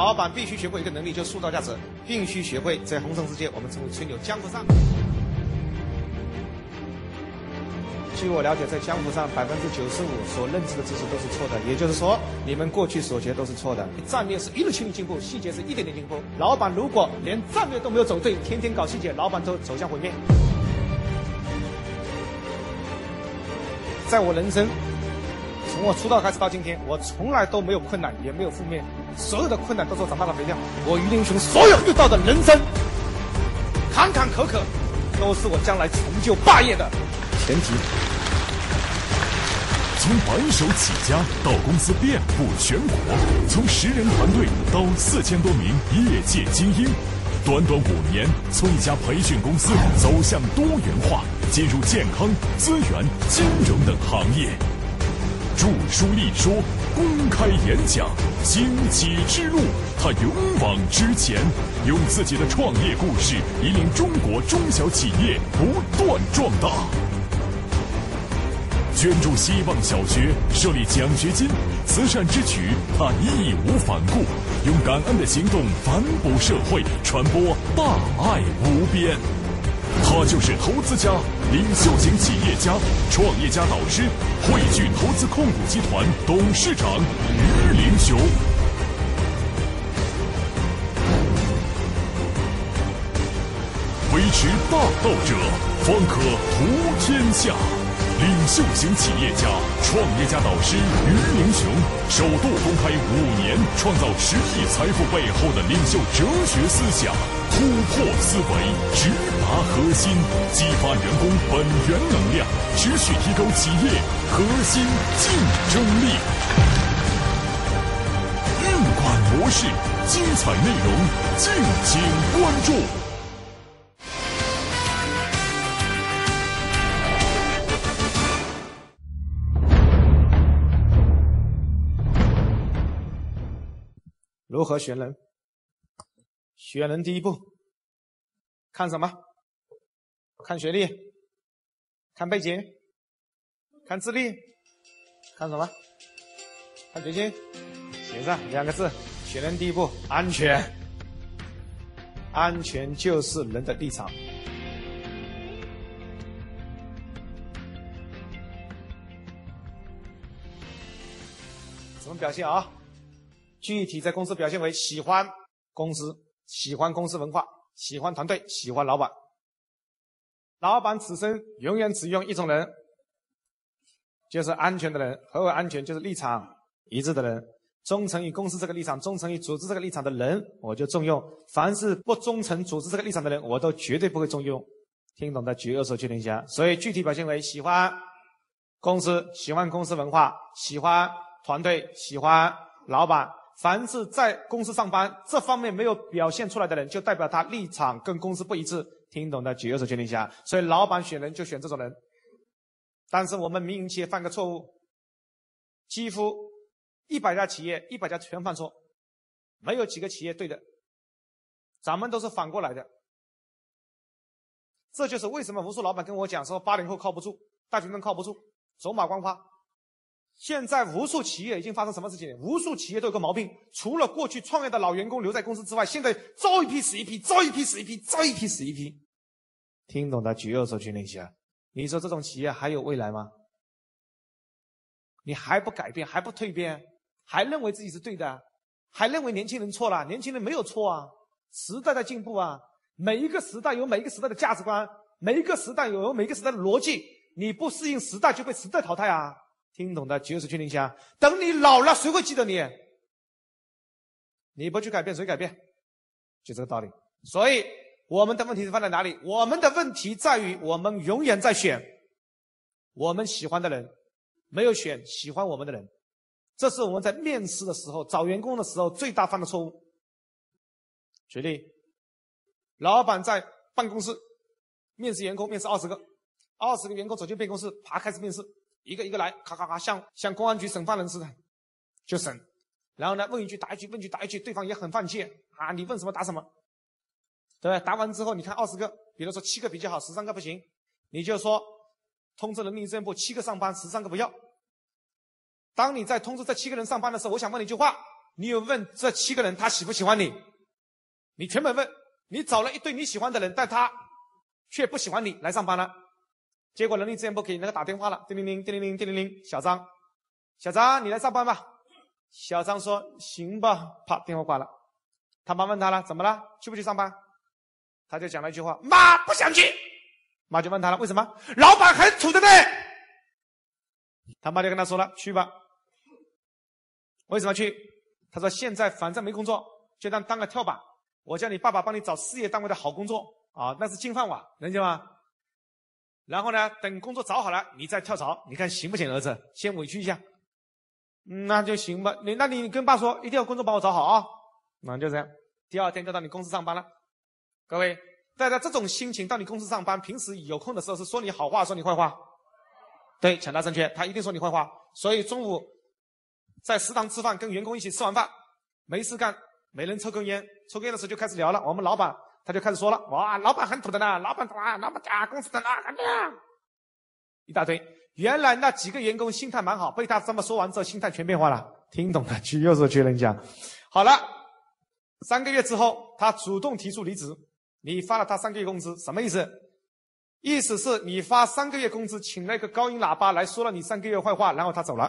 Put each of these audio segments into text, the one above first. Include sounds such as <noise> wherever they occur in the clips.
老板必须学会一个能力，就是塑造价值，必须学会在红尘世界，我们称为吹牛。江湖上，据我了解，在江湖上百分之九十五所认知的知识都是错的，也就是说，你们过去所学都是错的。战略是一路轻率进步，细节是一点点进步。老板如果连战略都没有走对，天天搞细节，老板都走向毁灭。在我人生。从我出道开始到今天，我从来都没有困难，也没有负面，所有的困难都是我长大的肥料。我于林雄所有遇到的人生坎坎坷坷，都是我将来成就霸业的前提。从白手起家到公司遍布全国，从十人团队到四千多名业界精英，短短五年，从一家培训公司走向多元化，进入健康、资源、金融等行业。著书立说，公开演讲，荆棘之路，他勇往直前，用自己的创业故事引领中国中小企业不断壮大。捐助希望小学，设立奖学金，慈善之举，他义无反顾，用感恩的行动反哺社会，传播大爱无边。他就是投资家、领袖型企业家、创业家导师，汇聚投资控股集团董事长于林雄。维持霸道者，方可图天下。领袖型企业家、创业家导师于林雄，首度公开五年创造十亿财富背后的领袖哲学思想，突破思维，直达核心，激发员工本源能量，持续提高企业核心竞争力。运管模式，精彩内容，敬请关注。如何选人？选人第一步，看什么？看学历，看背景，看资历，看什么？看决心。写上两个字：选人第一步，安全。安全就是人的立场。怎么表现啊？具体在公司表现为喜欢公司，喜欢公司文化，喜欢团队，喜欢老板。老板此生永远只用一种人，就是安全的人。何为安全？就是立场一致的人，忠诚于公司这个立场，忠诚于组织这个立场的人，我就重用。凡是不忠诚组织这个立场的人，我都绝对不会重用。听懂的举右手确定一下。所以具体表现为喜欢公司，喜欢公司文化，喜欢团队，喜欢老板。凡是在公司上班这方面没有表现出来的人，就代表他立场跟公司不一致。听懂的举右手确定一下。所以老板选人就选这种人。但是我们民营企业犯个错误，几乎一百家企业一百家全犯错，没有几个企业对的。咱们都是反过来的。这就是为什么无数老板跟我讲说八零后靠不住，大学生靠不住，走马观花。现在无数企业已经发生什么事情？无数企业都有个毛病，除了过去创业的老员工留在公司之外，现在招一批死一批，招一批死一批，招一批死一批。听懂的举右手去练习啊！你说这种企业还有未来吗？你还不改变，还不蜕变，还认为自己是对的，还认为年轻人错了？年轻人没有错啊！时代在进步啊！每一个时代有每一个时代的价值观，每一个时代有每一个时代的逻辑。你不适应时代，就被时代淘汰啊！听懂的举手确定一下。等你老了，谁会记得你？你不去改变，谁改变？就这个道理。所以我们的问题是放在哪里？我们的问题在于，我们永远在选我们喜欢的人，没有选喜欢我们的人。这是我们在面试的时候、找员工的时候最大犯的错误。举例，老板在办公室面试员工，面试二十个，二十个员工走进办公室，啪开始面试。一个一个来，咔咔咔，像像公安局审犯人似的，就审。然后呢，问一句答一句，问一句答一句，对方也很犯贱啊！你问什么答什么，对吧？答完之后，你看二十个，比如说七个比较好，十三个不行，你就说通知人力资源部七个上班，十三个不要。当你在通知这七个人上班的时候，我想问你一句话：你有问这七个人他喜不喜欢你？你全本问，你找了一堆你喜欢的人，但他却不喜欢你来上班了。结果人力资源部给那个打电话了，叮铃铃，叮铃铃，叮铃铃，小张，小张，你来上班吧。小张说行吧，啪，电话挂了。他妈问他了，怎么了？去不去上班？他就讲了一句话：妈不想去。妈就问他了，为什么？老板很土的呢。他妈就跟他说了，去吧。为什么去？他说现在反正没工作，就当当个跳板。我叫你爸爸帮你找事业单位的好工作啊，那是金饭碗，能行吗？然后呢，等工作找好了，你再跳槽，你看行不行？儿子，先委屈一下，那就行吧。你那你跟爸说，一定要工作帮我找好啊。那就这样，第二天就到你公司上班了。各位，带着这种心情到你公司上班，平时有空的时候是说你好话，说你坏话。对，抢答正确，他一定说你坏话。所以中午在食堂吃饭，跟员工一起吃完饭，没事干，每人抽根烟，抽烟的时候就开始聊了。我们老板。他就开始说了：“哇，老板很土的呢，老板啊，老板啊，公司的那个样，一大堆。原来那几个员工心态蛮好，被他这么说完之后，心态全变化了。听懂的去又是去人家。好了，三个月之后，他主动提出离职。你发了他三个月工资，什么意思？意思是你发三个月工资，请那个高音喇叭来说了你三个月坏话，然后他走了。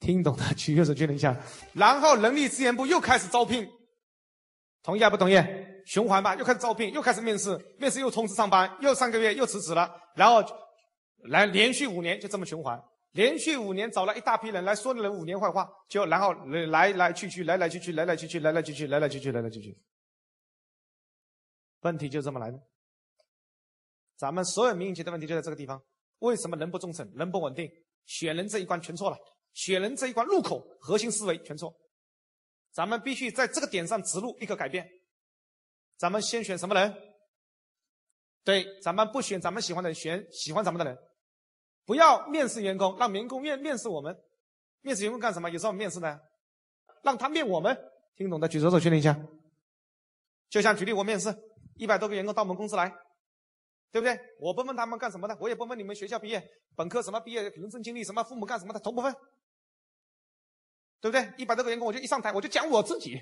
听懂的去又是去人下。然后人力资源部又开始招聘。”同意还不同意？循环吧，又开始招聘，又开始面试，面试又通知上班，又三个月又辞职了，然后来连续五年就这么循环，连续五年找了一大批人来说人五年坏话，就然后来来去去，来来去去，来来去去，来来去去，来来去去，来来去去。问题就这么来的。咱们所有民营企业的问题就在这个地方：为什么人不忠诚，人不稳定？选人这一关全错了，选人这一关入口核心思维全错。咱们必须在这个点上植入一个改变。咱们先选什么人？对，咱们不选咱们喜欢的人，选喜欢咱们的人。不要面试员工，让员工面面试我们。面试员工干什么？有时候面试呢，让他面我们。听懂的举手手确认一下。就像举例，我面试一百多个员工到我们公司来，对不对？我不问他们干什么的，我也不问你们学校毕业、本科什么毕业、人生经历什么、父母干什么的，都不问。对不对？一百多个员工，我就一上台我就讲我自己。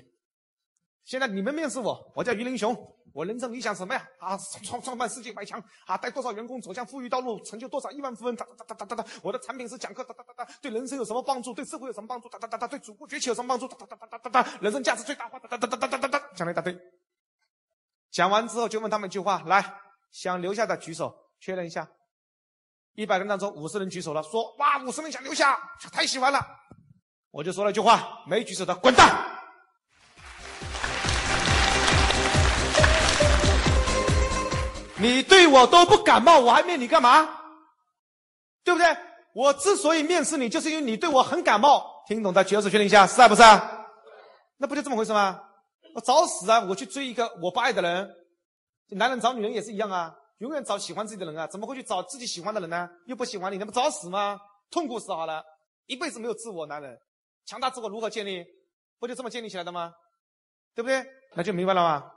现在你们面试我，我叫于林雄，我人生理想什么呀？啊，创创办世界百强啊，带多少员工走向富裕道路，成就多少亿万富翁？哒哒哒哒哒哒。我的产品是讲课，哒哒哒哒。对人生有什么帮助？对社会有什么帮助？哒哒哒哒。对祖国崛起有什么帮助？哒哒哒哒哒哒。人生价值最大化，哒哒哒哒哒哒哒。讲了一大堆。讲完之后就问他们一句话：来，想留下的举手，确认一下。一百人当中五十人举手了，说哇，五十人想留下，太喜欢了。我就说了一句话：没举手的滚蛋！你对我都不感冒，我还面你干嘛？对不对？我之所以面试你，就是因为你对我很感冒。听懂的举手确认一下，是不是？那不就这么回事吗？我找死啊！我去追一个我不爱的人，男人找女人也是一样啊，永远找喜欢自己的人啊，怎么会去找自己喜欢的人呢？又不喜欢你，那不找死吗？痛苦死好了，一辈子没有自我，男人。强大自我如何建立？不就这么建立起来的吗？对不对？那就明白了吧？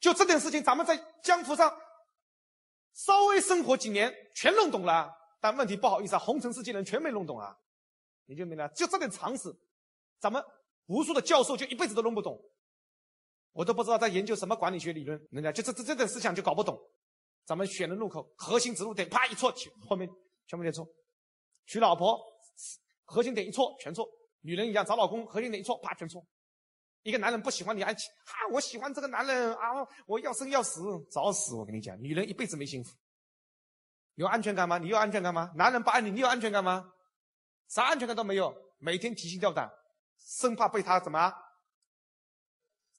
就这点事情，咱们在江湖上稍微生活几年，全弄懂了。但问题不好意思啊，红尘世界人全没弄懂啊。你就明白，就这点常识，咱们无数的教授就一辈子都弄不懂。我都不知道在研究什么管理学理论，人家就这这这点思想就搞不懂。咱们选的路口，核心植入点，啪一错，后面全部点错。娶老婆，核心点一错，全错。女人一样找老公，核心点一错，啪全错。一个男人不喜欢你，还哈我喜欢这个男人啊，我要生要死，找死！我跟你讲，女人一辈子没幸福。有安全感吗？你有安全感吗？男人不爱你，你有安全感吗？啥安全感都没有，每天提心吊胆，生怕被他怎么？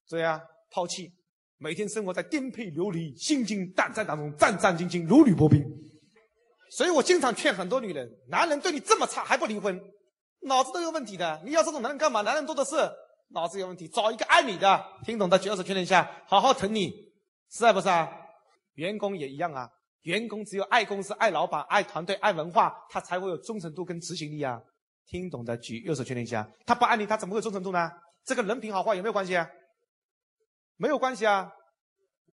这样抛弃，每天生活在颠沛流离、心惊胆战当中，战战兢兢，如履薄冰。所以我经常劝很多女人：男人对你这么差，还不离婚？脑子都有问题的，你要这种男人干嘛？男人多的是，脑子有问题，找一个爱你的，听懂的举右手确认一下，好好疼你，是还不是啊？员工也一样啊，员工只有爱公司、爱老板、爱团队、爱文化，他才会有忠诚度跟执行力啊。听懂的举右手确认一下，他不爱你，他怎么会忠诚度呢？这个人品好坏有没有关系啊？没有关系啊。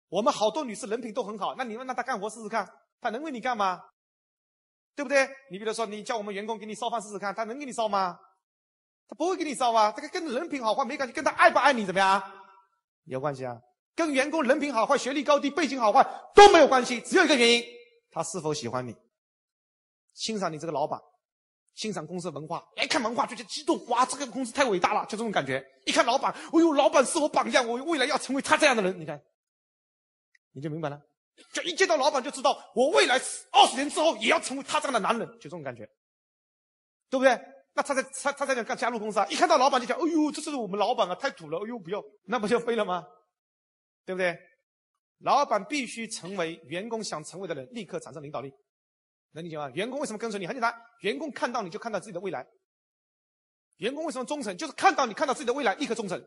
我们好多女士人品都很好，那你问让她干活试试看，她能为你干吗？对不对？你比如说，你叫我们员工给你烧饭试试看，他能给你烧吗？他不会给你烧啊。这个跟人品好坏没关系，跟他爱不爱你怎么样有关系啊？跟员工人品好坏、学历高低、背景好坏都没有关系，只有一个原因：他是否喜欢你，欣赏你这个老板，欣赏公司文化。一看文化就觉得激动，哇，这个公司太伟大了，就这种感觉。一看老板，哎呦，老板是我榜样，我未来要成为他这样的人。你看，你就明白了。就一见到老板就知道，我未来二十年之后也要成为他这样的男人，就这种感觉，对不对？那他在他他在讲刚加入公司啊，一看到老板就讲，哎呦，这是我们老板啊，太土了，哎呦不要，那不就飞了吗？对不对？老板必须成为员工想成为的人，立刻产生领导力，能理解吗？员工为什么跟随你？很简单，员工看到你就看到自己的未来。员工为什么忠诚？就是看到你看到自己的未来，立刻忠诚。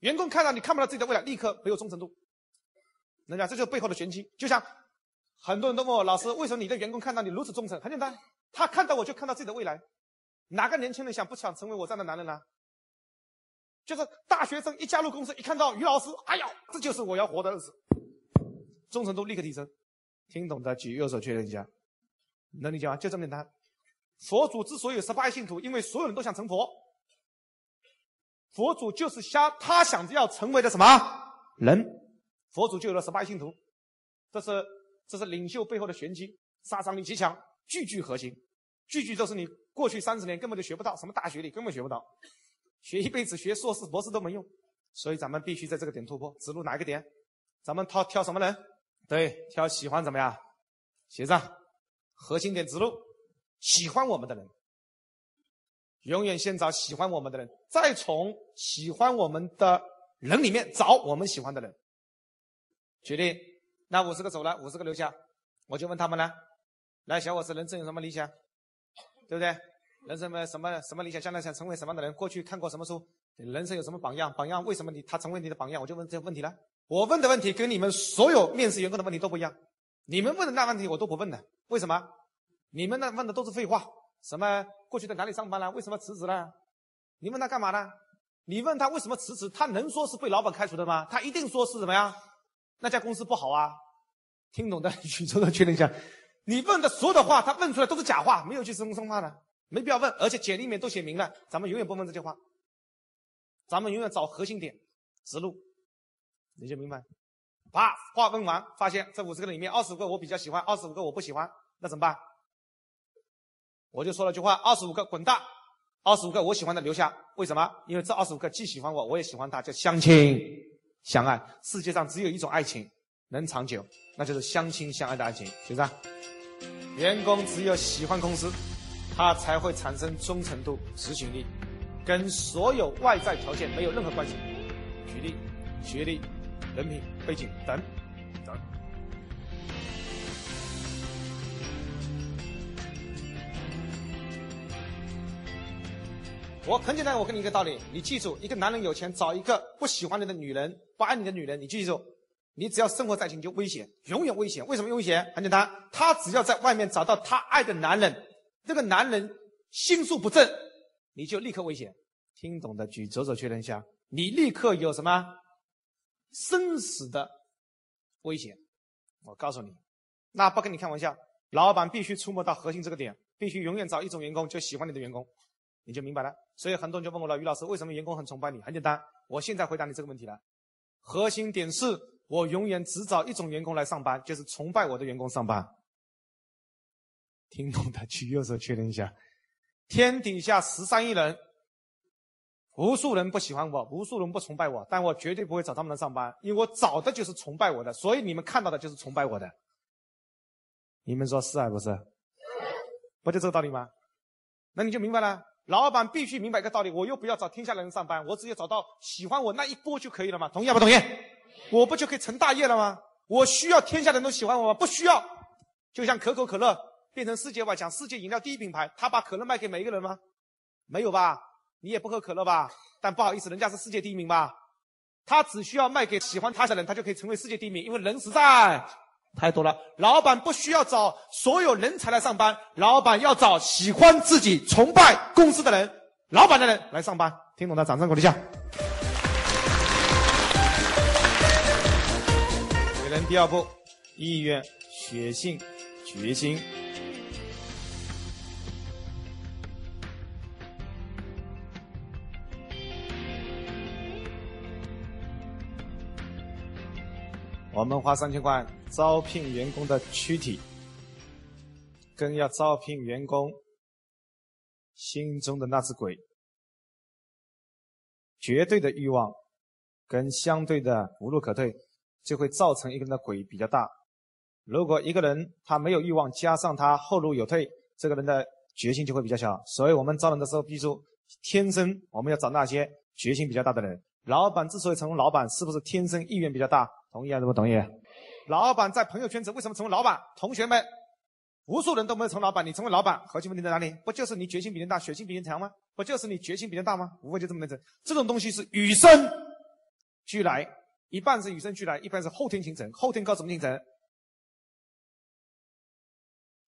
员工看到你看不到自己的未来，立刻没有忠诚度。人家这就是背后的玄机。就像很多人都问我老师，为什么你的员工看到你如此忠诚？很简单，他看到我就看到自己的未来。哪个年轻人想不想成为我这样的男人呢？就是大学生一加入公司，一看到于老师，哎呀，这就是我要活的日子，忠诚度立刻提升。听懂的举右手确认一下，能理解吗？就这么简单。佛祖之所以有十八信徒，因为所有人都想成佛。佛祖就是想他想要成为的什么人。佛祖就有了十八信徒，这是这是领袖背后的玄机，杀伤力极强，句句核心，句句都是你过去三十年根本就学不到，什么大学里根本学不到，学一辈子学硕士博士都没用，所以咱们必须在这个点突破，指路哪一个点？咱们挑挑什么人？对，挑喜欢怎么样？写上核心点指路，喜欢我们的人，永远先找喜欢我们的人，再从喜欢我们的人里面找我们喜欢的人。举例，那五十个走了，五十个留下，我就问他们呢，来，小伙子，人生有什么理想？对不对？人生么什么什么理想？将来想成为什么样的人？过去看过什么书？人生有什么榜样？榜样为什么你他成为你的榜样？我就问这个问题了。我问的问题跟你们所有面试员工的问题都不一样。你们问的那问题我都不问的，为什么？你们那问的都是废话。什么过去在哪里上班了？为什么辞职了？你问他干嘛呢？你问他为什么辞职？他能说是被老板开除的吗？他一定说是怎么样？那家公司不好啊，听懂的举手的确认一下。你问的所有的话，他问出来都是假话，没有去真真话的，没必要问。而且简历里面都写明了，咱们永远不问这些话，咱们永远找核心点，直路，你就明白。把话问完，发现这五十个里面二十五个我比较喜欢，二十五个我不喜欢，那怎么办？我就说了句话：二十五个滚蛋，二十五个我喜欢的留下。为什么？因为这二十五个既喜欢我，我也喜欢他，叫相亲。相爱，世界上只有一种爱情能长久，那就是相亲相爱的爱情，学生？员工只有喜欢公司，他才会产生忠诚度、执行力，跟所有外在条件没有任何关系。举例，学历、人品、背景等。我很简单，我跟你一个道理，你记住，一个男人有钱，找一个不喜欢你的女人、不爱你的女人，你记住，你只要生活在一起你就危险，永远危险。为什么危险？很简单，他只要在外面找到他爱的男人，这个男人心术不正，你就立刻危险。听懂的举左手确认一下，你立刻有什么生死的危险。我告诉你，那不跟你开玩笑，老板必须触摸到核心这个点，必须永远找一种员工，就喜欢你的员工。你就明白了，所以很多人就问我了，于老师，为什么员工很崇拜你？很简单，我现在回答你这个问题了。核心点是我永远只找一种员工来上班，就是崇拜我的员工上班。听懂的举右手确认一下。天底下十三亿人，无数人不喜欢我，无数人不崇拜我，但我绝对不会找他们来上班，因为我找的就是崇拜我的，所以你们看到的就是崇拜我的。你们说是还不是？不就这个道理吗？那你就明白了。老板必须明白一个道理，我又不要找天下的人上班，我只要找到喜欢我那一波就可以了嘛？同意不同意？我不就可以成大业了吗？我需要天下人都喜欢我吗？不需要。就像可口可乐变成世界外讲世界饮料第一品牌，他把可乐卖给每一个人吗？没有吧？你也不喝可乐吧？但不好意思，人家是世界第一名吧？他只需要卖给喜欢他的人，他就可以成为世界第一名，因为人实在。太多了，老板不需要找所有人才来上班，老板要找喜欢自己、崇拜公司的人、老板的人来上班。听懂的，掌声鼓励下。女人第二步，意愿、血性、决心。我们花三千块招聘员工的躯体，跟要招聘员工心中的那只鬼，绝对的欲望跟相对的无路可退，就会造成一个人的鬼比较大。如果一个人他没有欲望，加上他后路有退，这个人的决心就会比较小。所以我们招人的时候，必须，天生我们要找那些决心比较大的人。老板之所以成为老板，是不是天生意愿比较大？同意还是不同意？老板在朋友圈子为什么成为老板？同学们，无数人都没有成为老板，你成为老板，核心问题在哪里？不就是你决心比人大，血性比人强吗？不就是你决心比人大吗？无非就这么简单。这种东西是与生俱来，一半是与生俱来，一半是后天形成。后天靠什么形成？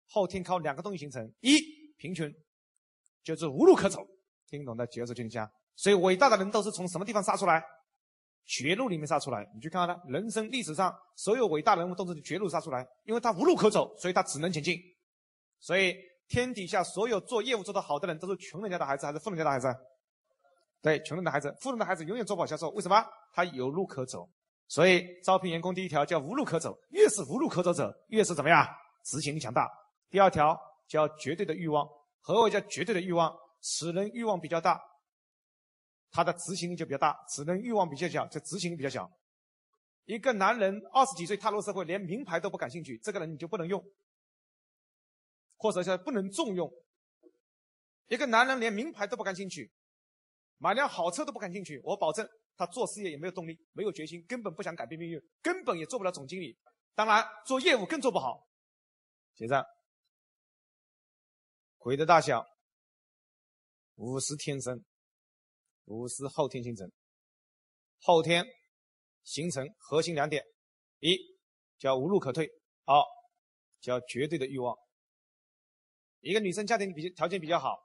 后天靠两个东西形成：一贫穷，就是无路可走。听懂的举手，请下。所以，伟大的人都是从什么地方杀出来？绝路里面杀出来。你去看看他，人生历史上所有伟大人物都是绝路杀出来，因为他无路可走，所以他只能前进。所以，天底下所有做业务做得好的人，都是穷人家的孩子还是富人家的孩子？对，穷人的孩子，富人的孩子永远做不好销售。为什么？他有路可走。所以，招聘员工第一条叫无路可走，越是无路可走者，越是怎么样？执行力强大。第二条叫绝对的欲望。何为叫绝对的欲望？此人欲望比较大。他的执行力就比较大，只能欲望比较小，就执行力比较小。一个男人二十几岁踏入社会，连名牌都不感兴趣，这个人你就不能用，或者叫不能重用。一个男人连名牌都不感兴趣，买辆好车都不感兴趣，我保证他做事业也没有动力，没有决心，根本不想改变命运，根本也做不了总经理。当然，做业务更做不好。结账，鬼的大小，五十天生。五是后天形成，后天形成核心两点：一叫无路可退，二叫绝对的欲望。一个女生家庭比条件比较好，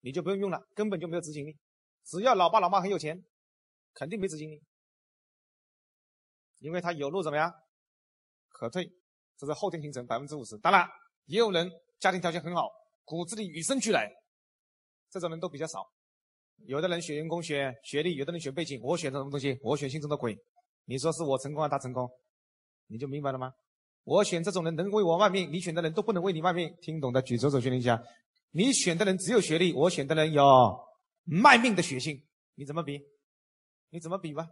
你就不用用了，根本就没有执行力。只要老爸老妈很有钱，肯定没执行力，因为他有路怎么样可退，这是后天形成百分之五十。当然，也有人家庭条件很好，骨子里与生俱来，这种人都比较少。有的人选员工选学历，有的人选背景，我选择什么东西？我选心中的鬼。你说是我成功还是他成功？你就明白了吗？我选这种人能为我卖命，你选的人都不能为你卖命。听懂的举左手确认一下。你选的人只有学历，我选的人有卖命的血性，你怎么比？你怎么比吧？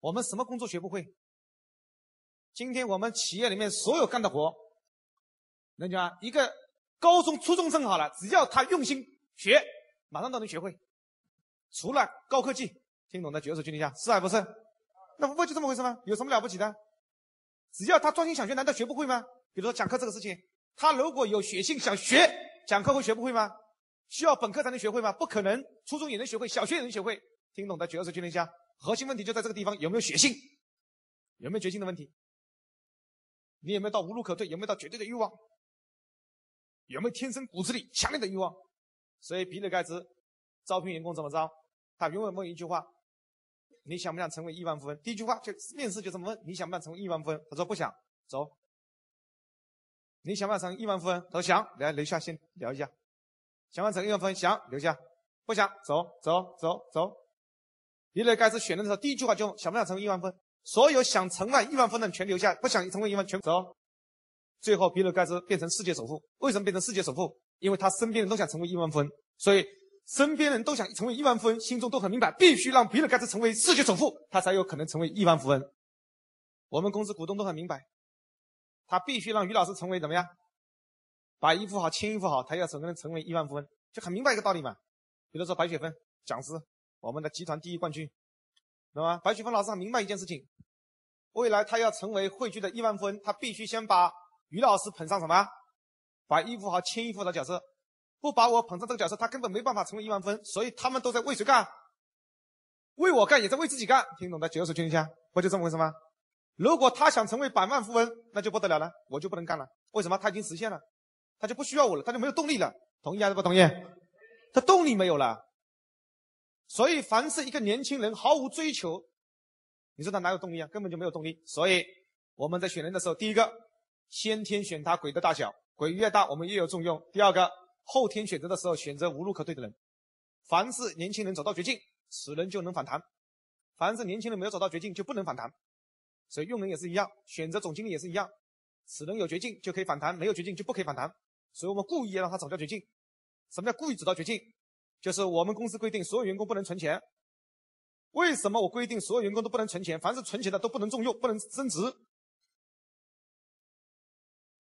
我们什么工作学不会？今天我们企业里面所有干的活，能讲一个高中初中生好了，只要他用心学。马上都能学会，除了高科技，听懂的举手举一下，是还不是？那不就这么回事吗？有什么了不起的？只要他专心想学，难道学不会吗？比如说讲课这个事情，他如果有血性想学，讲课会学不会吗？需要本科才能学会吗？不可能，初中也能学会，小学也能学会。听懂的举手举一下。核心问题就在这个地方，有没有血性？有没有决心的问题？你有没有到无路可退？有没有到绝对的欲望？有没有天生骨子里强烈的欲望？所以，比尔盖茨招聘员工怎么招？他永远问一句话：“你想不想成为亿万富翁？”第一句话就面试就这么问：“你想不想成为亿万富翁？”他说：“不想。”走。你想不想成为亿万富翁？他说：“想。”来留下先聊一下。想不想成为亿万富翁？想留下。不想走走走走。比尔盖茨选人的时候，第一句话就想不想成为亿万富翁？所有想成为亿万富翁的全留下，不想成为亿万全走。最后，比尔盖茨变成世界首富。为什么变成世界首富？因为他身边人都想成为亿万富翁，所以身边人都想成为亿万富翁，心中都很明白，必须让比尔盖茨成为世界首富，他才有可能成为亿万富翁。我们公司股东都很明白，他必须让于老师成为怎么样，把衣服好，签衣服好，他要可能成为亿万富翁，就很明白一个道理嘛。比如说白雪芬讲师，我们的集团第一冠军，懂吗？白雪芬老师很明白一件事情，未来他要成为汇聚的亿万富翁，他必须先把于老师捧上什么？把衣服好，牵衣服的角色，不把我捧上这个角色，他根本没办法成为亿万富翁。所以他们都在为谁干？为我干，也在为自己干。听懂的举个手举一下，不就这么回事吗？如果他想成为百万富翁，那就不得了了，我就不能干了。为什么？他已经实现了，他就不需要我了，他就没有动力了。同意还是不同意？他动力没有了。所以，凡是一个年轻人毫无追求，你说他哪有动力啊？根本就没有动力。所以我们在选人的时候，第一个，先天选他鬼的大小。鬼越大，我们越有重用。第二个，后天选择的时候，选择无路可退的人。凡是年轻人走到绝境，此人就能反弹；凡是年轻人没有走到绝境，就不能反弹。所以用人也是一样，选择总经理也是一样，此人有绝境就可以反弹，没有绝境就不可以反弹。所以我们故意让他走到绝境。什么叫故意走到绝境？就是我们公司规定所有员工不能存钱。为什么我规定所有员工都不能存钱？凡是存钱的都不能重用，不能升职。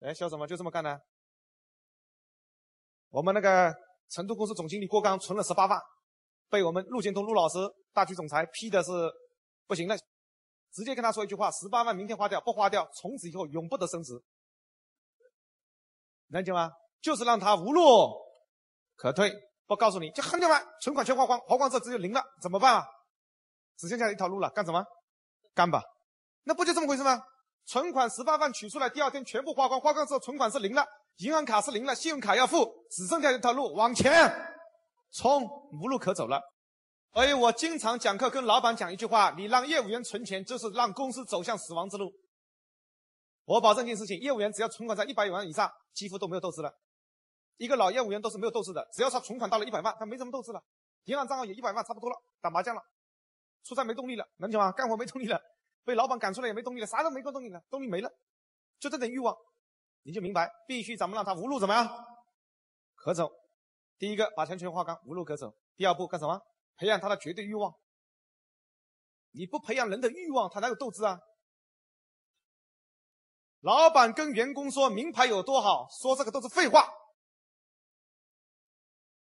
哎，笑什么？就这么干的。我们那个成都公司总经理郭刚存了十八万，被我们陆建东陆老师大区总裁批的是不行的，直接跟他说一句话：十八万明天花掉，不花掉，从此以后永不得升职。能理解吗？就是让他无路可退。不告诉你就很简单，存款全花光，花光之后只有零了，怎么办啊？只剩下一条路了，干什么？干吧。那不就这么回事吗？存款十八万取出来，第二天全部花光，花光之后存款是零了，银行卡是零了，信用卡要付，只剩下一条路，往前冲，无路可走了。所以我经常讲课跟老板讲一句话：你让业务员存钱，就是让公司走向死亡之路。我保证一件事情，业务员只要存款在一百万以上，几乎都没有斗志了。一个老业务员都是没有斗志的，只要他存款到了一百万，他没什么斗志了。银行账号也一百万，差不多了，打麻将了，出差没动力了，能理解吗？干活没动力了。被老板赶出来也没动力了，啥都没个动力了，动力没了，就这点欲望，你就明白，必须咱们让他无路怎么样可走。第一个把钱全花干，无路可走。第二步干什么？培养他的绝对欲望。你不培养人的欲望，他哪有斗志啊？老板跟员工说名牌有多好，说这个都是废话。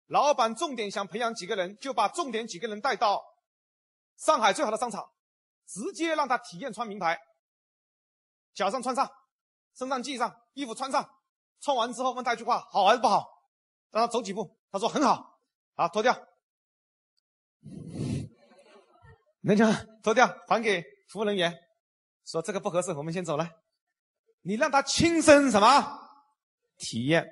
老板重点想培养几个人，就把重点几个人带到上海最好的商场。直接让他体验穿名牌，脚上穿上，身上系上，衣服穿上，穿完之后问他一句话：好还是不好？让他走几步，他说很好，好脱掉，能讲脱掉还给服务人员，说这个不合适，我们先走了。你让他亲身什么体验？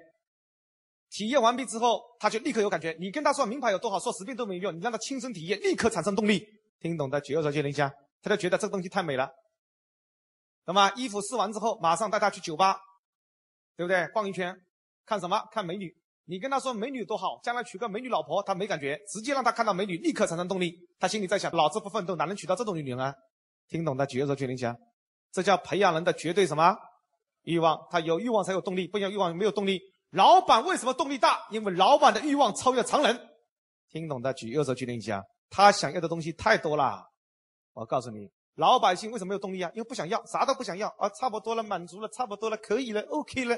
体验完毕之后，他就立刻有感觉。你跟他说名牌有多好，说十遍都没用，你让他亲身体验，立刻产生动力。听懂的举右手接零下。他就觉得这个东西太美了，懂吗？衣服试完之后，马上带他去酒吧，对不对？逛一圈，看什么？看美女。你跟他说美女多好，将来娶个美女老婆，他没感觉。直接让他看到美女，立刻产生动力。他心里在想：老子不奋斗，哪能娶到这种女人啊？听懂的举右手，决定下。这叫培养人的绝对什么欲望？他有欲望才有动力，不有欲望没有动力。老板为什么动力大？因为老板的欲望超越常人。听懂的举右手，决定下。他想要的东西太多了。我告诉你，老百姓为什么没有动力啊？因为不想要，啥都不想要啊，差不多了，满足了，差不多了，可以了，OK 了，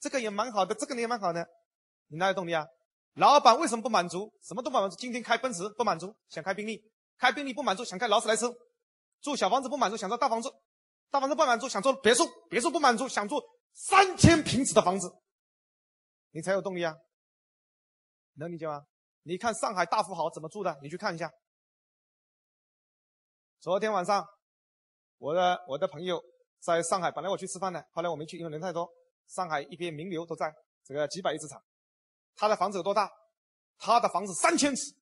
这个也蛮好的，这个也蛮好的，你哪有动力啊？老板为什么不满足？什么都不满足，今天开奔驰不满足，想开宾利；开宾利不满足，想开劳斯莱斯；住小房子不满足，想住大房子；大房子不满足，想住别墅；别墅不满足，想住三千平尺的房子，你才有动力啊！能理解吗？你看上海大富豪怎么住的？你去看一下。昨天晚上，我的我的朋友在上海，本来我去吃饭的，后来我没去，因为人太多。上海一边名流都在，这个几百亿资产，他的房子有多大？他的房子三千尺，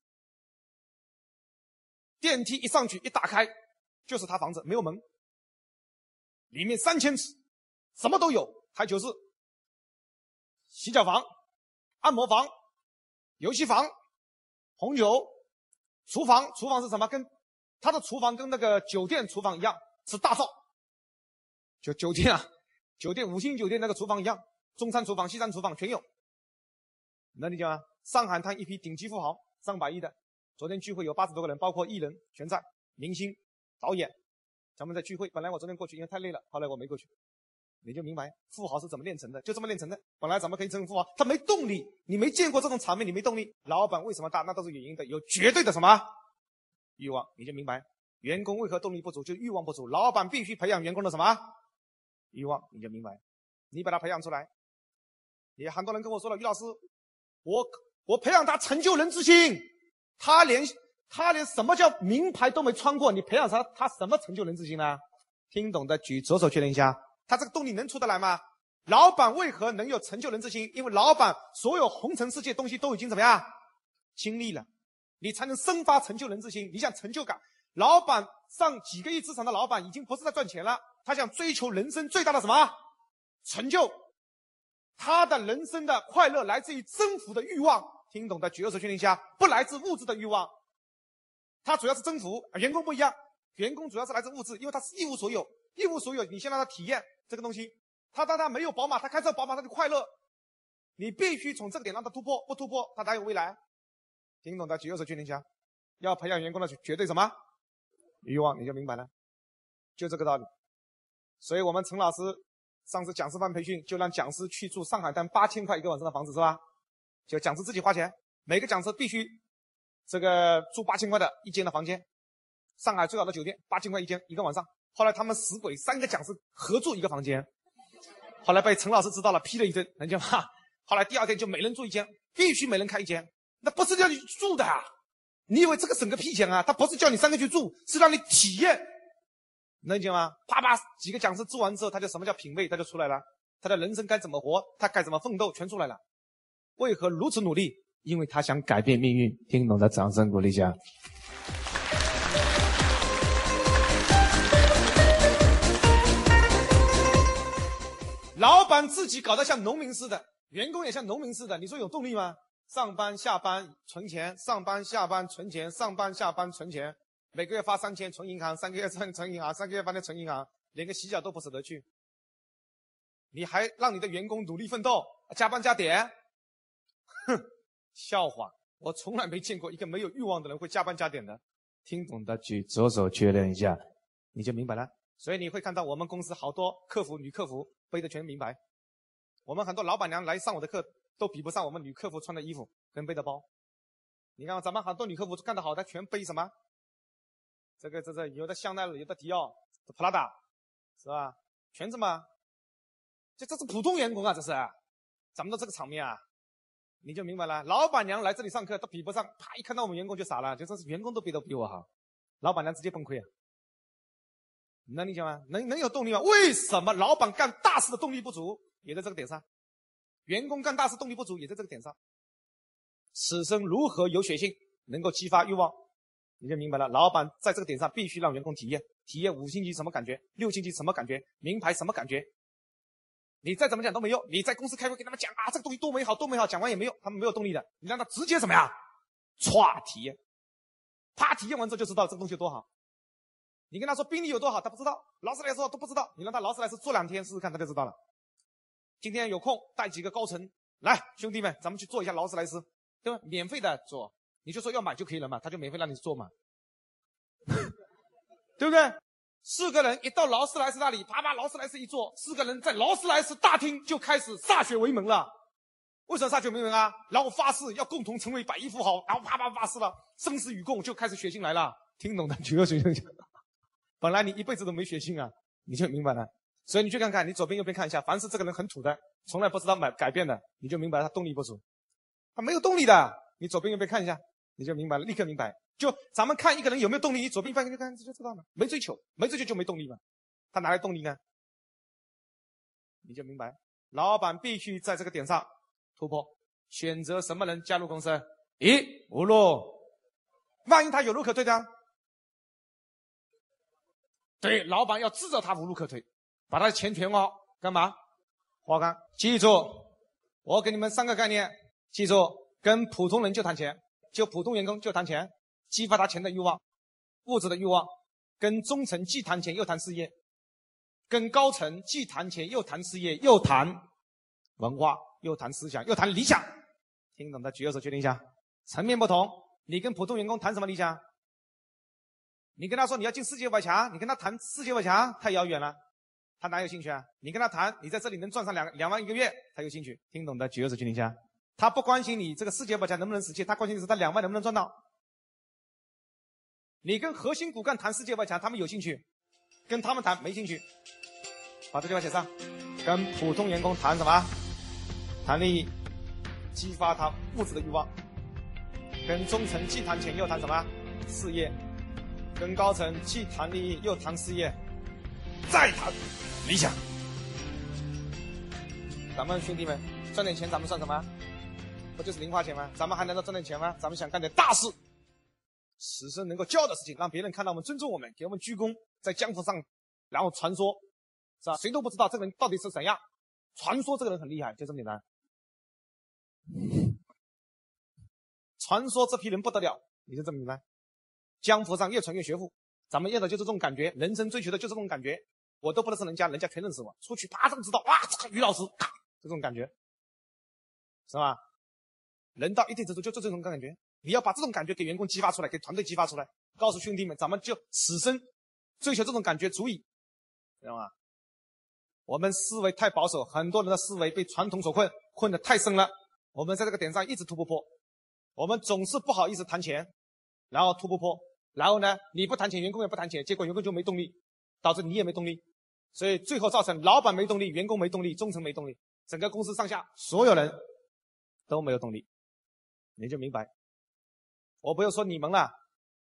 电梯一上去一打开，就是他房子，没有门，里面三千尺，什么都有，台球室、洗脚房、按摩房、游戏房、红酒、厨房，厨房是什么？跟他的厨房跟那个酒店厨房一样，是大灶，就酒店啊，酒店五星酒店那个厨房一样，中餐厨房、西餐厨房全有，能理解吗？上海滩一批顶级富豪，上百亿的，昨天聚会有八十多个人，包括艺人全在，明星、导演，咱们在聚会。本来我昨天过去，因为太累了，后来我没过去。你就明白富豪是怎么炼成的，就这么炼成的。本来咱们可以成为富豪，他没动力，你没见过这种场面，你没动力。老板为什么大？那都是原因的，有绝对的什么？欲望，你就明白，员工为何动力不足，就欲望不足。老板必须培养员工的什么欲望，你就明白。你把他培养出来，也很多人跟我说了，于老师，我我培养他成就人之心，他连他连什么叫名牌都没穿过，你培养他，他什么成就人之心呢？听懂的举左手确认一下，他这个动力能出得来吗？老板为何能有成就人之心？因为老板所有红尘世界东西都已经怎么样经历了。你才能生发成就人之心。你想成就感，老板上几个亿资产的老板已经不是在赚钱了，他想追求人生最大的什么成就？他的人生的快乐来自于征服的欲望。听懂的举右手确定一下，不来自物质的欲望。他主要是征服，员工不一样，员工主要是来自物质，因为他是一无所有。一无所有，你先让他体验这个东西。他当他没有宝马，他开车宝马他就快乐。你必须从这个点让他突破，不突破他哪有未来？听懂的举右手确定一下。要培养员工的绝对什么欲望，你就明白了，就这个道理。所以我们陈老师上次讲师班培训，就让讲师去住上海滩八千块一个晚上的房子，是吧？就讲师自己花钱，每个讲师必须这个住八千块的一间的房间，上海最好的酒店八千块一间一个晚上。后来他们死鬼三个讲师合住一个房间，后来被陈老师知道了，批了一顿，能讲吗？后来第二天就每人住一间，必须每人开一间，那不是叫你住的啊，你以为这个省个屁钱啊？他不是叫你三个去住，是让你体验，能理解吗？啪啪几个讲师住完之后，他就什么叫品味，他就出来了，他的人生该怎么活，他该怎么奋斗，全出来了。为何如此努力？因为他想改变命运。听懂的掌声鼓励一下。老板自己搞得像农民似的，员工也像农民似的，你说有动力吗？上班下班存钱，上班下班存钱，上班下班存钱，每个月发三千存银行，三个月存存银行，三个月发的存银行，连个洗脚都不舍得去。你还让你的员工努力奋斗，加班加点？哼，笑话！我从来没见过一个没有欲望的人会加班加点的。听懂的举左手确认一下，你就明白了。所以你会看到我们公司好多客服女客服背的全名牌，我们很多老板娘来上我的课都比不上我们女客服穿的衣服跟背的包。你看咱们很多女客服干得好，她全背什么？这个这这有的香奈儿，有的迪奥，普拉达，是吧？全这么，这这是普通员工啊，这是，咱们的这个场面啊？你就明白了，老板娘来这里上课都比不上，啪一看到我们员工就傻了，就说是员工都背得比我好，老板娘直接崩溃啊！能理解吗？能能有动力吗？为什么老板干大事的动力不足，也在这个点上；员工干大事动力不足，也在这个点上。此生如何有血性，能够激发欲望，你就明白了。老板在这个点上必须让员工体验，体验五星级什么感觉，六星级什么感觉，名牌什么感觉。你再怎么讲都没用，你在公司开会给他们讲啊，这个东西多美好，多美好，讲完也没用，他们没有动力的。你让他直接什么呀？歘，体验，啪，体验完之后就知道这个东西多好。你跟他说宾利有多好，他不知道；劳斯莱斯都不知道。你让他劳斯莱斯坐两天试试看，他就知道了。今天有空带几个高层来，兄弟们，咱们去坐一下劳斯莱斯，对吧？免费的坐，你就说要买就可以了嘛，他就免费让你坐嘛，<laughs> 对不对？四个人一到劳斯莱斯那里，啪啪，劳斯莱斯一坐，四个人在劳斯莱斯大厅就开始歃血为盟了。为什么歃血为盟啊？然后发誓要共同成为百亿富豪，然后啪啪发誓了，生死与共，就开始血性来了。听懂的举个手。<laughs> 本来你一辈子都没血性啊，你就明白了。所以你去看看，你左边右边看一下，凡是这个人很土的，从来不知道买改变的，你就明白他动力不足，他没有动力的。你左边右边看一下，你就明白了，立刻明白。就咱们看一个人有没有动力，你左边翻看看，这就知道了。没追求，没追求就没动力嘛。他哪来动力呢？你就明白，老板必须在这个点上突破。选择什么人加入公司？一无路，万一他有路可退的，对，老板要制造他无路可退，把他的钱全花干嘛？花干。记住，我给你们三个概念，记住，跟普通人就谈钱，就普通员工就谈钱。激发他钱的欲望，物质的欲望，跟中层既谈钱又谈事业，跟高层既谈钱又谈事业，又谈文化，又谈思想，又谈理想。听懂的举右手，确定一下。层面不同，你跟普通员工谈什么理想？你跟他说你要进世界五百强，你跟他谈世界五百强太遥远了，他哪有兴趣啊？你跟他谈你在这里能赚上两两万一个月，他有兴趣。听懂的举右手，确定一下。他不关心你这个世界百强能不能实现，他关心的是他两万能不能赚到。你跟核心骨干谈世界百强，他们有兴趣；跟他们谈没兴趣。把这句话写上。跟普通员工谈什么？谈利益，激发他物质的欲望。跟中层既谈钱又谈什么？事业。跟高层既谈利益又谈事业，再谈理想。咱们兄弟们赚点钱，咱们算什么？不就是零花钱吗？咱们还能够赚点钱吗？咱们想干点大事。此生能够骄傲的事情，让别人看到我们尊重我们，给我们鞠躬，在江湖上，然后传说，是吧？谁都不知道这个人到底是怎样，传说这个人很厉害，就这么简单。传说这批人不得了，你就这么明白。江湖上越传越学富，咱们要的就是这种感觉，人生追求的就是这种感觉。我都不认识人家，人家全认识我。出去啪就知道，哇，这个于老师，这种感觉，是吧？人到一定程度就就这种感觉，你要把这种感觉给员工激发出来，给团队激发出来，告诉兄弟们，咱们就此生追求这种感觉足矣，知道吗？我们思维太保守，很多人的思维被传统所困，困得太深了。我们在这个点上一直突不破，我们总是不好意思谈钱，然后突不破，然后呢，你不谈钱，员工也不谈钱，结果员工就没动力，导致你也没动力，所以最后造成老板没动力，员工没动力，中层没动力，整个公司上下所有人都没有动力。你就明白，我不用说你们了，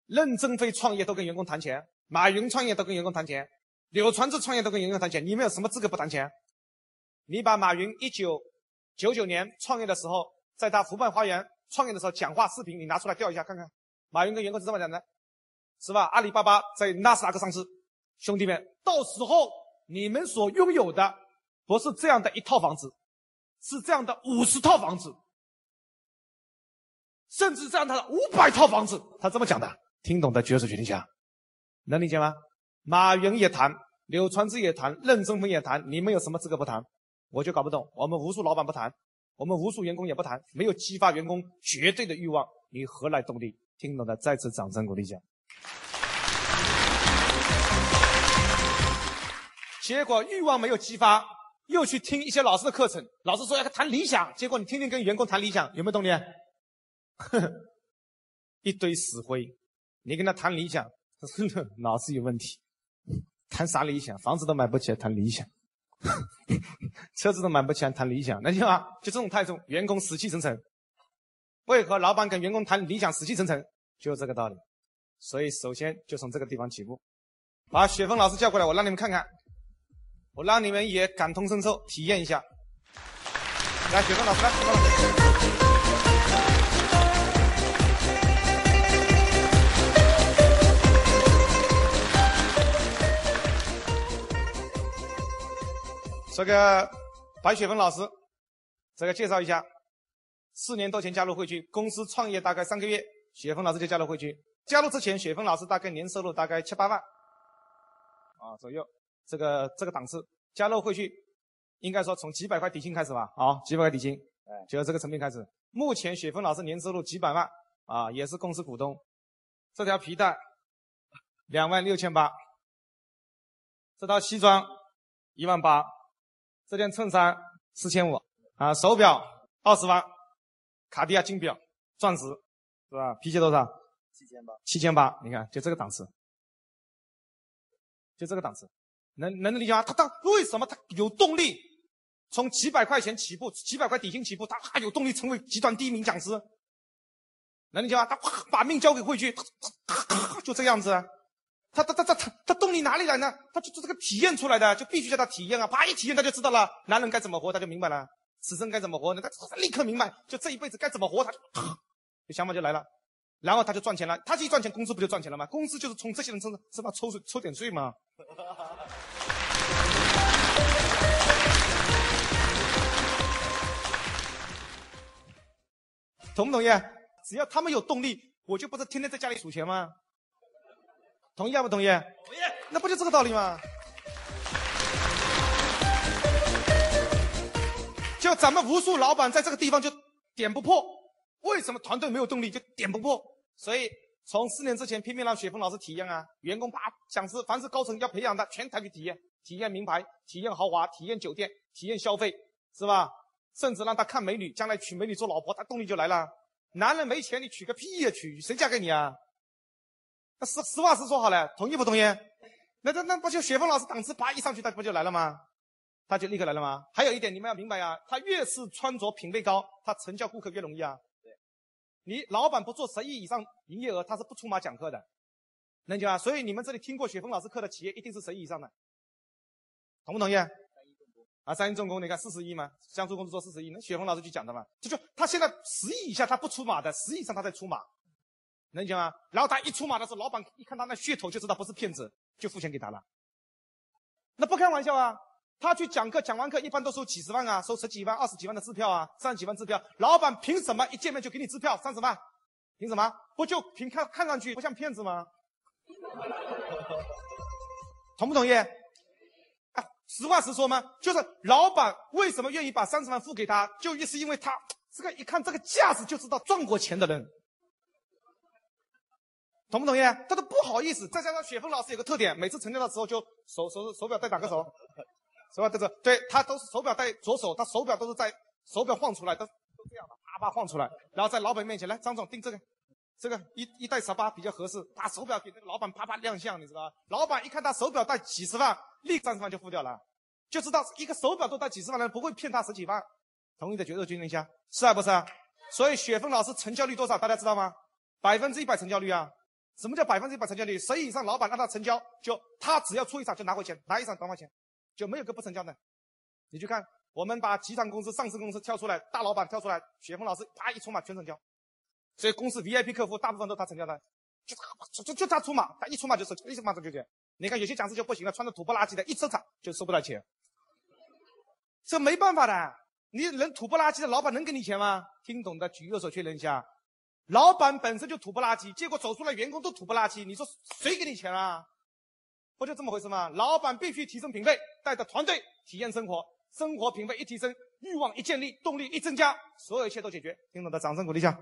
任正非创业都跟员工谈钱，马云创业都跟员工谈钱，柳传志创业都跟员工谈钱，你们有什么资格不谈钱？你把马云一九九九年创业的时候，在他福办花园创业的时候讲话视频，你拿出来调一下看看，马云跟员工是这么讲的，是吧？阿里巴巴在纳斯达克上市，兄弟们，到时候你们所拥有的不是这样的一套房子，是这样的五十套房子。甚至占他的五百套房子，他这么讲的，听懂的举手决定一下，能理解吗？马云也谈，柳传志也谈，任正非也谈，你们有什么资格不谈？我就搞不懂。我们无数老板不谈，我们无数员工也不谈，没有激发员工绝对的欲望，你何来动力？听懂的再次掌声鼓励一下。结果欲望没有激发，又去听一些老师的课程，老师说要谈理想，结果你天天跟员工谈理想，有没有动力？呵，<laughs> 一堆死灰，你跟他谈理想，他真的脑子有问题。谈啥理想？房子都买不起，谈理想；<laughs> 车子都买不起，谈理想。能听吗？就这种态度，员工死气沉沉。为何老板跟员工谈理想死气沉沉？就这个道理。所以，首先就从这个地方起步。把雪峰老师叫过来，我让你们看看，我让你们也感同身受，体验一下。来，雪峰老师来。这个白雪峰老师，这个介绍一下，四年多前加入汇聚，公司创业大概三个月，雪峰老师就加入汇聚。加入之前，雪峰老师大概年收入大概七八万，啊左右，这个这个档次。加入会去，应该说从几百块底薪开始吧，啊几百块底薪，就这个层面开始。目前雪峰老师年收入几百万，啊也是公司股东。这条皮带两万六千八，这套西装一万八。这件衬衫四千五啊，手表二十万，卡地亚金表，钻石是吧？皮鞋多少？七千八。七千八，你看就这个档次，就这个档次，能能理解吗？他他为什么他有动力？从几百块钱起步，几百块底薪起步，他还有动力成为集团第一名讲师？能理解吗？他把命交给汇聚，就这样子。他他他他他他动力哪里来呢？他就就这个体验出来的，就必须叫他体验啊！啪一体验他就知道了，男人该怎么活，他就明白了，此生该怎么活呢？他立刻明白，就这一辈子该怎么活，他就，就想法就来了，然后他就赚钱了。他一赚钱，公司不就赚钱了吗？公司就是从这些人身上是吧抽税抽点税吗？<laughs> 同不同意？只要他们有动力，我就不是天天在家里数钱吗？同意还不同意？同意。那不就这个道理吗？就咱们无数老板在这个地方就点不破，为什么团队没有动力就点不破？所以从四年之前拼命让雪峰老师体验啊，员工把讲师，凡是高层要培养的全抬去体验，体验名牌，体验豪华，体验酒店，体验消费，是吧？甚至让他看美女，将来娶美女做老婆，他动力就来了。男人没钱，你娶个屁呀娶，谁嫁给你啊？那实实话实说好了，同意不同意？那那那不就雪峰老师档次啪一上去，他不就来了吗？他就立刻来了吗？还有一点你们要明白呀，他越是穿着品味高，他成交顾客越容易啊。对，你老板不做十亿以上营业额，他是不出马讲课的，能解吗？所以你们这里听过雪峰老师课的企业，一定是十亿以上的，同不同意？啊，三一重工，你看四十亿吗？江苏公司做四十亿，那雪峰老师去讲的嘛？就就他现在十亿以下他不出马的，十亿以上他在出马。能理解吗？然后他一出马的时候，老板一看他那噱头，就知道不是骗子，就付钱给他了。那不开玩笑啊！他去讲课，讲完课一般都收几十万啊，收十几万、二十几万的支票啊，三十几万支票。老板凭什么一见面就给你支票三十万？凭什么？不就凭看看上去不像骗子吗？<laughs> 同不同意？啊实话实说吗？就是老板为什么愿意把三十万付给他，就一是因为他这个一看这个架子就知道赚过钱的人，同不同意？他都不好意思。再加上雪峰老师有个特点，每次成交的时候就手手手表戴打个手？手表戴着，对他都是手表戴左手，他手表都是在手表晃出来，都都这样的，啪啪晃出来，然后在老板面前来，张总定这个。这个一一戴十八比较合适，把手表给那个老板啪啪亮相，你知道吧？老板一看他手表戴几十万，立三十万就付掉了，就知道一个手表都戴几十万的人不会骗他十几万。同意的举手举一下，是啊不是啊？所以雪峰老师成交率多少？大家知道吗？百分之一百成交率啊！什么叫百分之一百成交率？十以上老板让他成交，就他只要出一场就拿回钱，拿一场多少钱，就没有个不成交的。你去看，我们把集团公司、上市公司跳出来，大老板跳出来，雪峰老师啪一出马全成交。所以公司 VIP 客户大部分都他成交的，就就就就他出马，他一出马就是一出马就钱。你看有些讲师就不行了，穿的土不拉几的，一出场就收不到钱。这没办法的，你人土不拉几的老板能给你钱吗？听懂的举右手确认一下。老板本身就土不拉几，结果走出来员工都土不拉几，你说谁给你钱啊？不就这么回事吗？老板必须提升品味，带着团队体验生活，生活品味一提升，欲望一建立，动力一增加，所有一切都解决。听懂的掌声鼓励一下。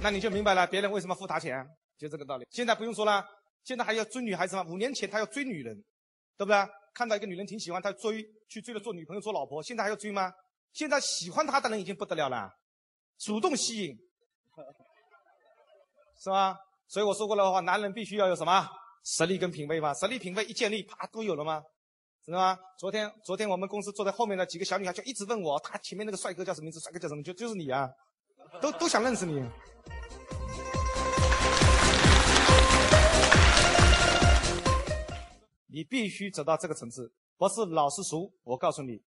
那你就明白了，别人为什么付他钱，就这个道理。现在不用说了，现在还要追女孩子吗？五年前他要追女人，对不对？看到一个女人挺喜欢，他追去追了做女朋友做老婆。现在还要追吗？现在喜欢他的人已经不得了了，主动吸引，是吧？所以我说过的话，男人必须要有什么实力跟品味嘛？实力品味一建立，啪都有了吗？知道吗？昨天昨天我们公司坐在后面的几个小女孩就一直问我，他前面那个帅哥叫什么名字？帅哥叫什么？就就是你啊，都都想认识你。你必须走到这个层次，不是老是熟。我告诉你，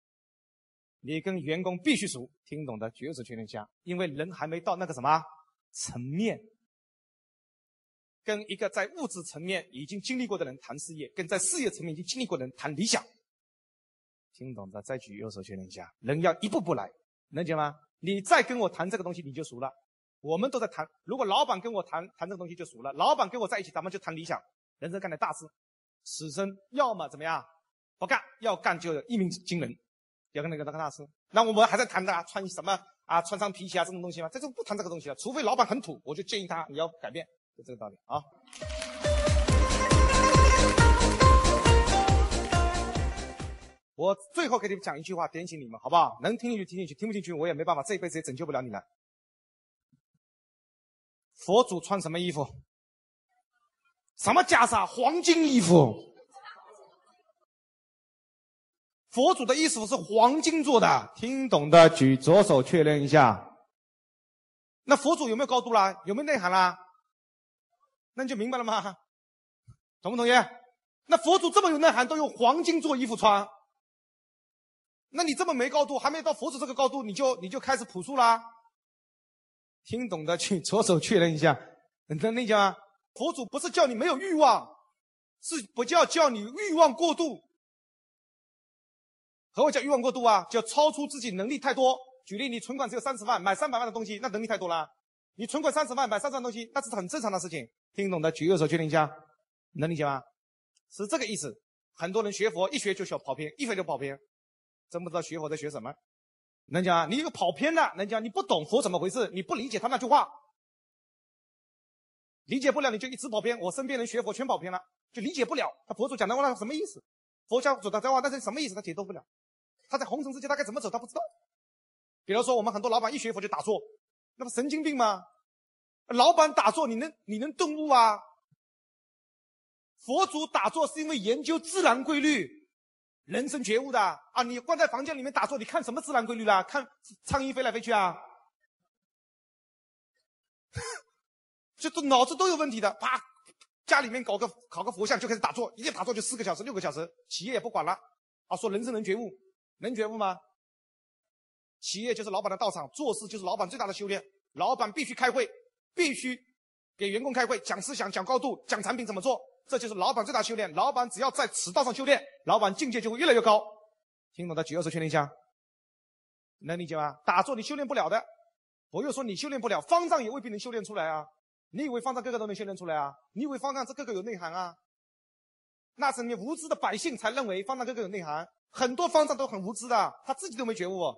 你跟员工必须熟，听懂的举手确认一下。因为人还没到那个什么层面，跟一个在物质层面已经经历过的人谈事业，跟在事业层面已经经历过的人谈理想，听懂的再举右手确认一下。人要一步步来，能解吗？你再跟我谈这个东西，你就熟了。我们都在谈，如果老板跟我谈谈这个东西就熟了。老板跟我在一起，咱们就谈理想，人生干点大事。此生要么怎么样，不干，要干就一鸣惊人，要跟那个那个大师。那我们还在谈的穿什么啊，穿上皮鞋啊这种东西吗？这就不谈这个东西了。除非老板很土，我就建议他你要改变，就这个道理啊。我最后给你们讲一句话，点醒你们，好不好？能听进去听进去，听不进去我也没办法，这一辈子也拯救不了你了。佛祖穿什么衣服？什么袈裟？黄金衣服。佛祖的衣服是黄金做的，听懂的举左手确认一下。那佛祖有没有高度啦？有没有内涵啦？那你就明白了吗？同不同意？那佛祖这么有内涵，都用黄金做衣服穿，那你这么没高度，还没到佛祖这个高度，你就你就开始朴素啦？听懂的去左手确认一下。能理解吗？佛祖不是叫你没有欲望，是不叫叫你欲望过度。何谓叫欲望过度啊？叫超出自己能力太多。举例，你存款只有三十万，买三百万的东西，那能力太多了。你存款三十万，买三十万东西，那是很正常的事情。听懂的举右手确认一下，能理解吗？是这个意思。很多人学佛一学就学跑偏，一学就跑偏，真不知道学佛在学什么。能讲啊？你一个跑偏了，能讲？你不懂佛怎么回事？你不理解他那句话。理解不了你就一直跑偏，我身边人学佛全跑偏了，就理解不了他佛祖讲的话那什么意思？佛教讲的这话那是什么意思？他解读不了，他在红尘世界他该怎么走他不知道。比如说我们很多老板一学佛就打坐，那不神经病吗？老板打坐你能你能顿悟啊？佛祖打坐是因为研究自然规律，人生觉悟的啊！你关在房间里面打坐，你看什么自然规律啦？看苍蝇飞来飞去啊？<laughs> 就都脑子都有问题的，啪，家里面搞个搞个佛像就开始打坐，一天打坐就四个小时、六个小时，企业也不管了，啊，说人生能觉悟，能觉悟吗？企业就是老板的道场，做事就是老板最大的修炼，老板必须开会，必须给员工开会，讲思想、讲高度、讲产品怎么做，这就是老板最大修炼。老板只要在此道上修炼，老板境界就会越来越高。听懂的举右手确认一下，能理解吗？打坐你修炼不了的，我又说你修炼不了，方丈也未必能修炼出来啊。你以为方丈个个都能修炼出来啊？你以为方丈这个个有内涵啊？那是你无知的百姓才认为方丈个个有内涵，很多方丈都很无知的，他自己都没觉悟。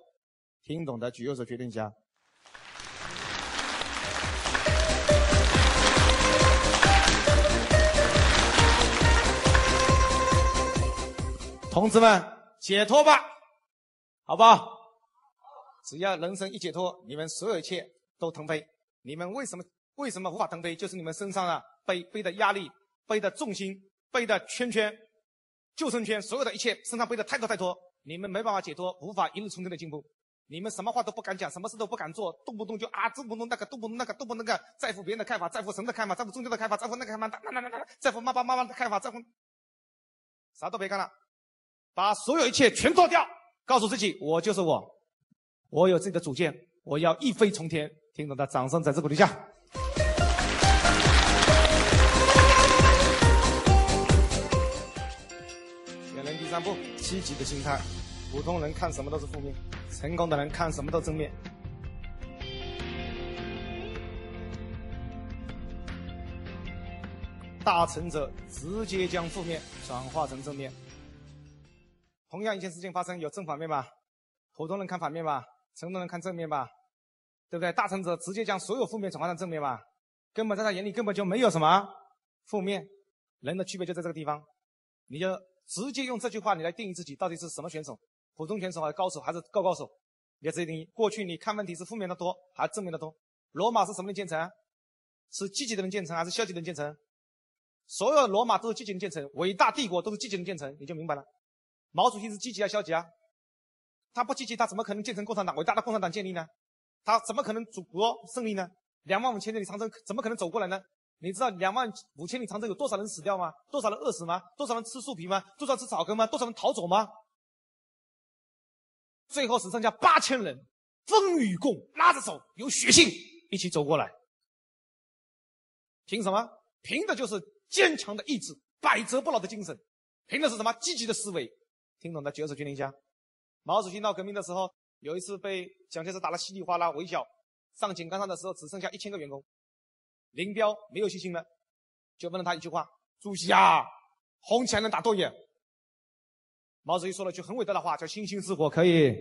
听懂的举右手，决定一下。同志们，解脱吧，好不好？只要人生一解脱，你们所有一切都腾飞。你们为什么为什么无法腾飞？就是你们身上啊背背的压力、背的重心、背的圈圈、救生圈，所有的一切身上背的太多太多，你们没办法解脱，无法一日冲天的进步。你们什么话都不敢讲，什么事都不敢做，动不动就啊，动不动那个，动不动那个，动不动那个，在乎别人的看法，在乎神的看法，在乎宗教的看法，在乎那个看法，那那那那，在乎妈妈妈妈的看法，在乎啥都别干了。把所有一切全脱掉，告诉自己，我就是我，我有自己的主见，我要一飞冲天。听懂的，掌声在这鼓励下。选人第三步，积极的心态。普通人看什么都是负面，成功的人看什么都正面。大成者直接将负面转化成正面。同样一件事情发生，有正反面吧？普通人看反面吧，成功人看正面吧，对不对？大成者直接将所有负面转化成正面吧，根本在他眼里根本就没有什么负面。人的区别就在这个地方，你就直接用这句话你来定义自己到底是什么选手，普通选手还是高手还是高高手？你要直接定义。过去你看问题是负面的多还是正面的多？罗马是什么人建成？是积极的人建成还是消极的人建成？所有罗马都是积极人建成，伟大帝国都是积极人建成，你就明白了。毛主席是积极啊，消极啊？他不积极，他怎么可能建成共产党？伟大的共产党建立呢？他怎么可能祖国胜利呢？两万五千里长征怎么可能走过来呢？你知道两万五千里长征有多少人死掉吗？多少人饿死吗？多少人吃树皮吗？多少吃草根吗？多少人逃走吗？最后只剩下八千人，风雨共，拉着手，有血性一起走过来。凭什么？凭的就是坚强的意志，百折不挠的精神，凭的是什么？积极的思维。听懂的举手举一下。毛主席闹革命的时候，有一次被蒋介石打得稀里哗啦，围剿，上井冈山的时候只剩下一千个员工，林彪没有信心了，就问了他一句话：“主席啊，红旗还能打多远？”毛主席说了句很伟大的话，叫“星星之火可以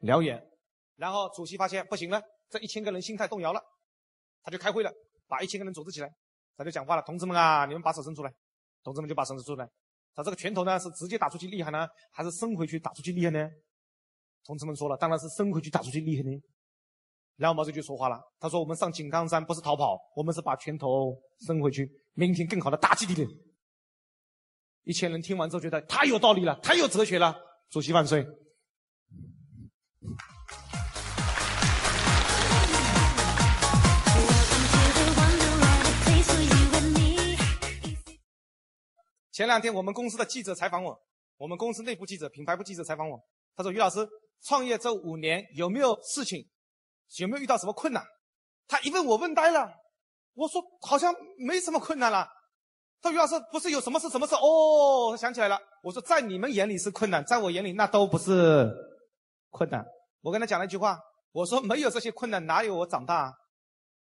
燎原”。然后主席发现不行了，这一千个人心态动摇了，他就开会了，把一千个人组织起来，他就讲话了：“同志们啊，你们把手伸出来。”同志们就把手伸出来。他这个拳头呢，是直接打出去厉害呢，还是伸回去打出去厉害呢？同志们说了，当然是伸回去打出去厉害呢。然后毛主席就说话了，他说：“我们上井冈山不是逃跑，我们是把拳头伸回去，明天更好的打击敌人。”一千人听完之后觉得太有道理了，太有哲学了。主席万岁！前两天我们公司的记者采访我，我们公司内部记者、品牌部记者采访我，他说：“于老师，创业这五年有没有事情，有没有遇到什么困难？”他一问我问呆了，我说：“好像没什么困难了。”他说：“于老师，不是有什么事？什么事？”哦，想起来了。我说：“在你们眼里是困难，在我眼里那都不是困难。”我跟他讲了一句话，我说：“没有这些困难，哪有我长大？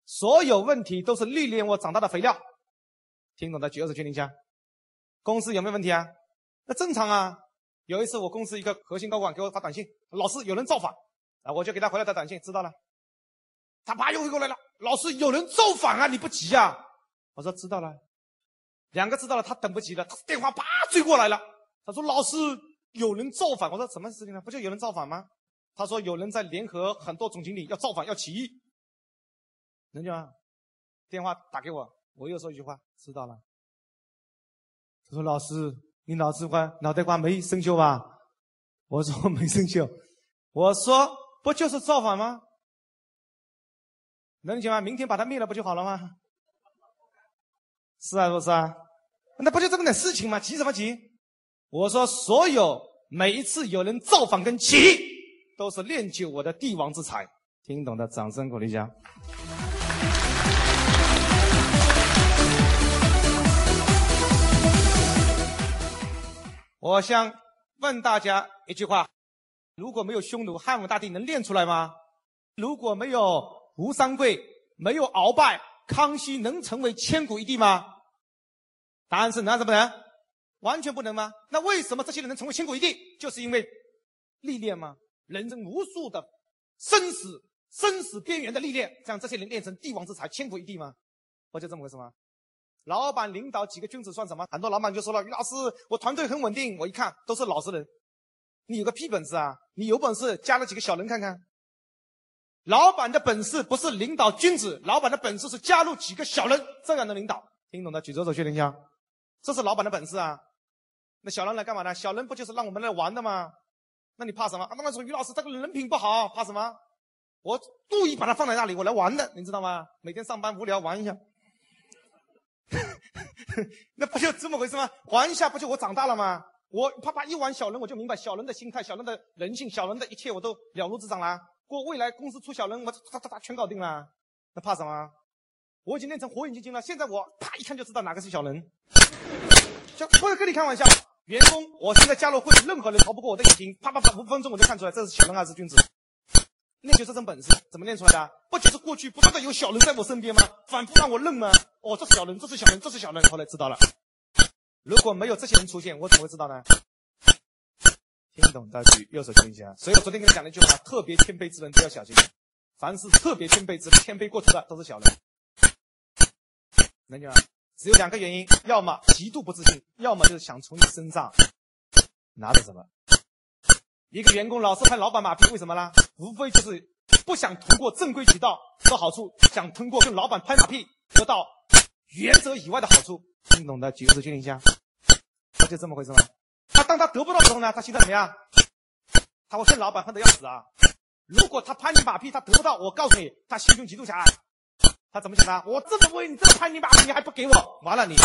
所有问题都是历练我长大的肥料。”听懂的举手决定一下。公司有没有问题啊？那正常啊。有一次我公司一个核心高管给我发短信，老师有人造反啊，我就给他回了条短信，知道了。他啪又回过来了，老师有人造反啊，你不急啊？我说知道了。两个知道了，他等不及了，他电话啪追过来了。他说老师有人造反，我说什么事情呢？不就有人造反吗？他说有人在联合很多总经理要造反要起义。能讲？电话打给我，我又说一句话，知道了。说：“老师，你脑子瓜脑袋瓜没生锈吧？” <laughs> 我说：“没生锈。<laughs> ”我说：“不就是造反吗？能理解吗？明天把他灭了不就好了吗？” <laughs> 是啊，不是啊？那不就这么点事情吗？急什么急？我说：“所有每一次有人造反跟起义，都是练就我的帝王之才。”听懂的，掌声鼓励一下。我想问大家一句话：如果没有匈奴，汉武大帝能练出来吗？如果没有吴三桂，没有鳌拜，康熙能成为千古一帝吗？答案是能还是不能？完全不能吗？那为什么这些人能成为千古一帝？就是因为历练吗？人生无数的生死、生死边缘的历练，让这些人练成帝王之才、千古一帝吗？不就这么回事吗？老板领导几个君子算什么？很多老板就说了：“于老师，我团队很稳定，我一看都是老实人。你有个屁本事啊！你有本事加了几个小人看看。”老板的本事不是领导君子，老板的本事是加入几个小人这样的领导。听懂的举左手确认一下，这是老板的本事啊。那小人来干嘛呢？小人不就是让我们来玩的吗？那你怕什么？那么说于老师这个人品不好，怕什么？我故意把他放在那里，我来玩的，你知道吗？每天上班无聊玩一下，<laughs> 那不就这么回事吗？玩一下不就我长大了吗？我啪啪一玩小人，我就明白小人的心态、小人的人性、小人的一切，我都了如指掌啦。过未来公司出小人，我哒哒哒全搞定了，那怕什么？我已经练成火眼金睛了，现在我啪一看就知道哪个是小人。就不是跟你开玩笑，员工，我现在加入会，任何人逃不过我的眼睛，啪啪啪，五分钟我就看出来这是小人还是君子。练就这种本事，怎么练出来的？不就是过去不断的有小人在我身边吗？反复让我认吗？哦，这是小人，这是小人，这是小人，后来知道了。如果没有这些人出现，我怎么会知道呢？听懂的举右手举一下。所以我昨天跟你讲了一句话：特别谦卑之人都要小心。凡是特别谦卑之人，谦卑过头的都是小人。能讲吗？只有两个原因：要么极度不自信，要么就是想从你身上拿着什么。一个员工老是拍老板马屁，为什么呢？无非就是不想通过正规渠道得好处，想通过跟老板拍马屁得到原则以外的好处。听懂的举手确定一下。他就这么回事吗？他当他得不到的时候呢，他心态怎么样？他会恨老板恨得要死啊！如果他拍你马屁，他得不到，我告诉你，他心胸极度狭隘。他怎么想的？我这么为你这么拍你马屁，你还不给我？完了你，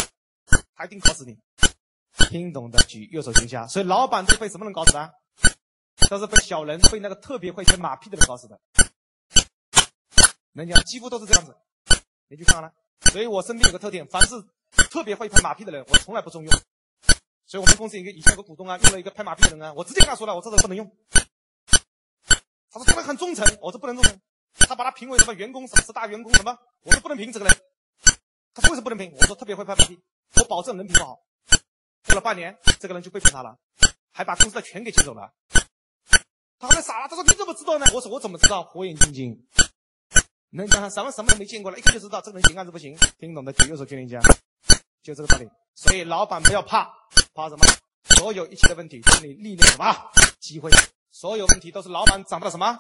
他一定搞死你。听懂的举右手举一下。所以老板是被什么人搞死的？都是被小人、被那个特别会拍马屁的人搞死的。能讲几乎都是这样子。你去看了。所以我身边有个特点，凡是特别会拍马屁的人，我从来不重用。所以我们公司一个以前有个股东啊，用了一个拍马屁的人啊，我直接跟他说了，我这人不能用。他说这个人很忠诚，我说不能忠诚。他把他评为什么员工什么十大员工什么，我说不能评这个人。他为什么不能评？我说特别会拍马屁，我保证人品不好。过了半年，这个人就被评他了，还把公司的钱给接走了。他后来傻了，他说你怎么知道呢？我说我怎么知道？火眼金睛，能讲什么什么都没见过了，一看就知道这个人行还是不行。听懂的举右手确认一下，就这个道理。所以老板不要怕。怕什么？所有一切的问题是你历练什么机会？所有问题都是老板长到什么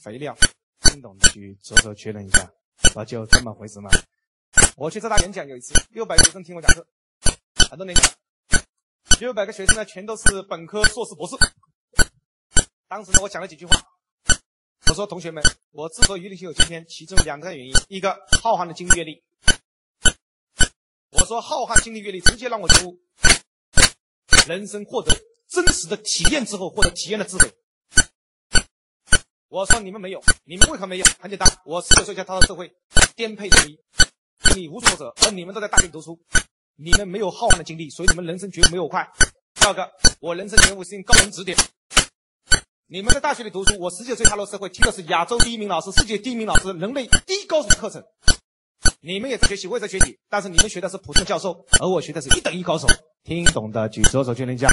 肥料？听懂的去左手确认一下，不就这么回事吗？我去浙大演讲有一次，六百学生听我讲课，很多年前，六百个学生呢，全都是本科、硕士、博士。当时呢，我讲了几句话，我说：“同学们，我之所以能有今天，其中两个原因，一个浩瀚的经历阅历。我说浩瀚经历阅历直接让我觉悟。”人生获得真实的体验之后，获得体验的智慧。我说你们没有，你们为何没有？很简单，我十九岁下踏入社会，颠沛流离，你无数挫折，而你们都在大学读书，你们没有浩瀚的经历，所以你们人生绝没有快。第二个，我人生觉悟是用高人指点。你们在大学里读书，我十九岁踏入社会，听的是亚洲第一名老师、世界第一名老师、人类第一高手的课程。你们也在学习，我也在学习，但是你们学的是普通教授，而我学的是一等一高手。听懂的举左手确认一下。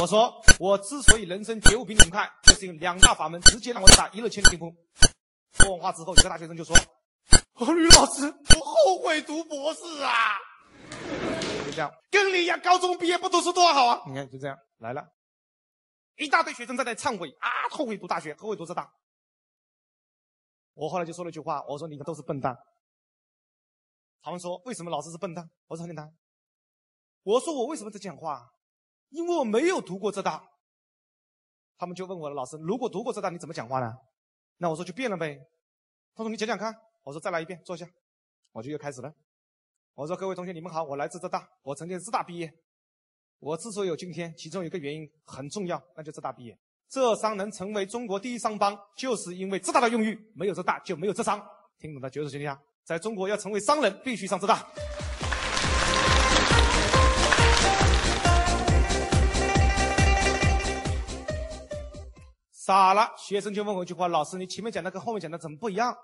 我说，我之所以人生觉悟比你们快，就是用两大法门直接让我打一日千里冰封。说完话之后，有个大学生就说：“吕老师，我后悔读博士啊！”就这样，跟你一样，高中毕业不读书多好啊！你看，就这样来了，一大堆学生在那忏悔啊，后悔读大学，后悔读浙大。我后来就说了一句话，我说：“你们都是笨蛋。”他们说：“为什么老师是笨蛋？”我说：“很简单。”我说我为什么在讲话？因为我没有读过浙大。他们就问我了，老师，如果读过浙大，你怎么讲话呢？那我说就变了呗。他说你讲讲看。我说再来一遍，坐下。我就又开始了。我说各位同学，你们好，我来自浙大，我曾经浙大毕业。我之所以有今天，其中有一个原因很重要，那就浙大毕业。浙商能成为中国第一商帮，就是因为浙大的用誉，没有浙大就没有浙商。听懂的举手请一下。在中国要成为商人，必须上浙大。傻了，学生就问我一句话：“老师，你前面讲的跟后面讲的怎么不一样？”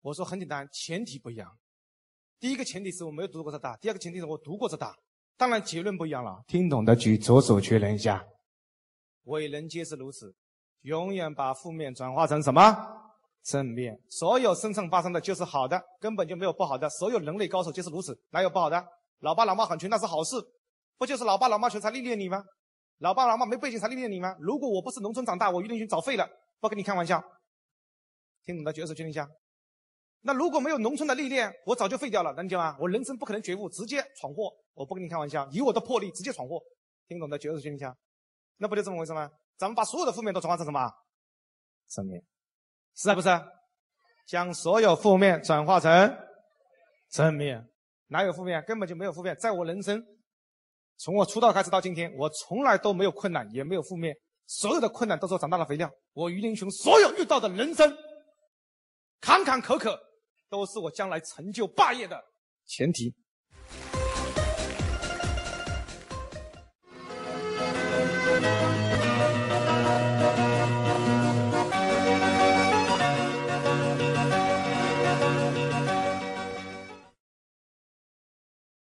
我说很简单，前提不一样。第一个前提是我没有读过浙大，第二个前提是我读过浙大。当然结论不一样了。听懂的举左手确认一下。伟人皆是如此，永远把负面转化成什么？正面。所有身上发生的就是好的，根本就没有不好的。所有人类高手皆是如此，哪有不好的？老爸老妈很穷那是好事，不就是老爸老妈穷才历练你吗？老爸老妈没背景才历练你吗？如果我不是农村长大，我于连群早废了。不跟你开玩笑。听懂的举手确认一下。那如果没有农村的历练，我早就废掉了，能理解吗？我人生不可能觉悟，直接闯祸。我不跟你开玩笑，以我的魄力直接闯祸。听懂的举手确认一下。那不就这么回事吗？咱们把所有的负面都转化成什么？正面，是还不是？将所有负面转化成正面，哪有负面？根本就没有负面。在我人生，从我出道开始到今天，我从来都没有困难，也没有负面。所有的困难都是我长大的肥料。我于林雄所有遇到的人生，坎坎坷坷都是我将来成就霸业的前提。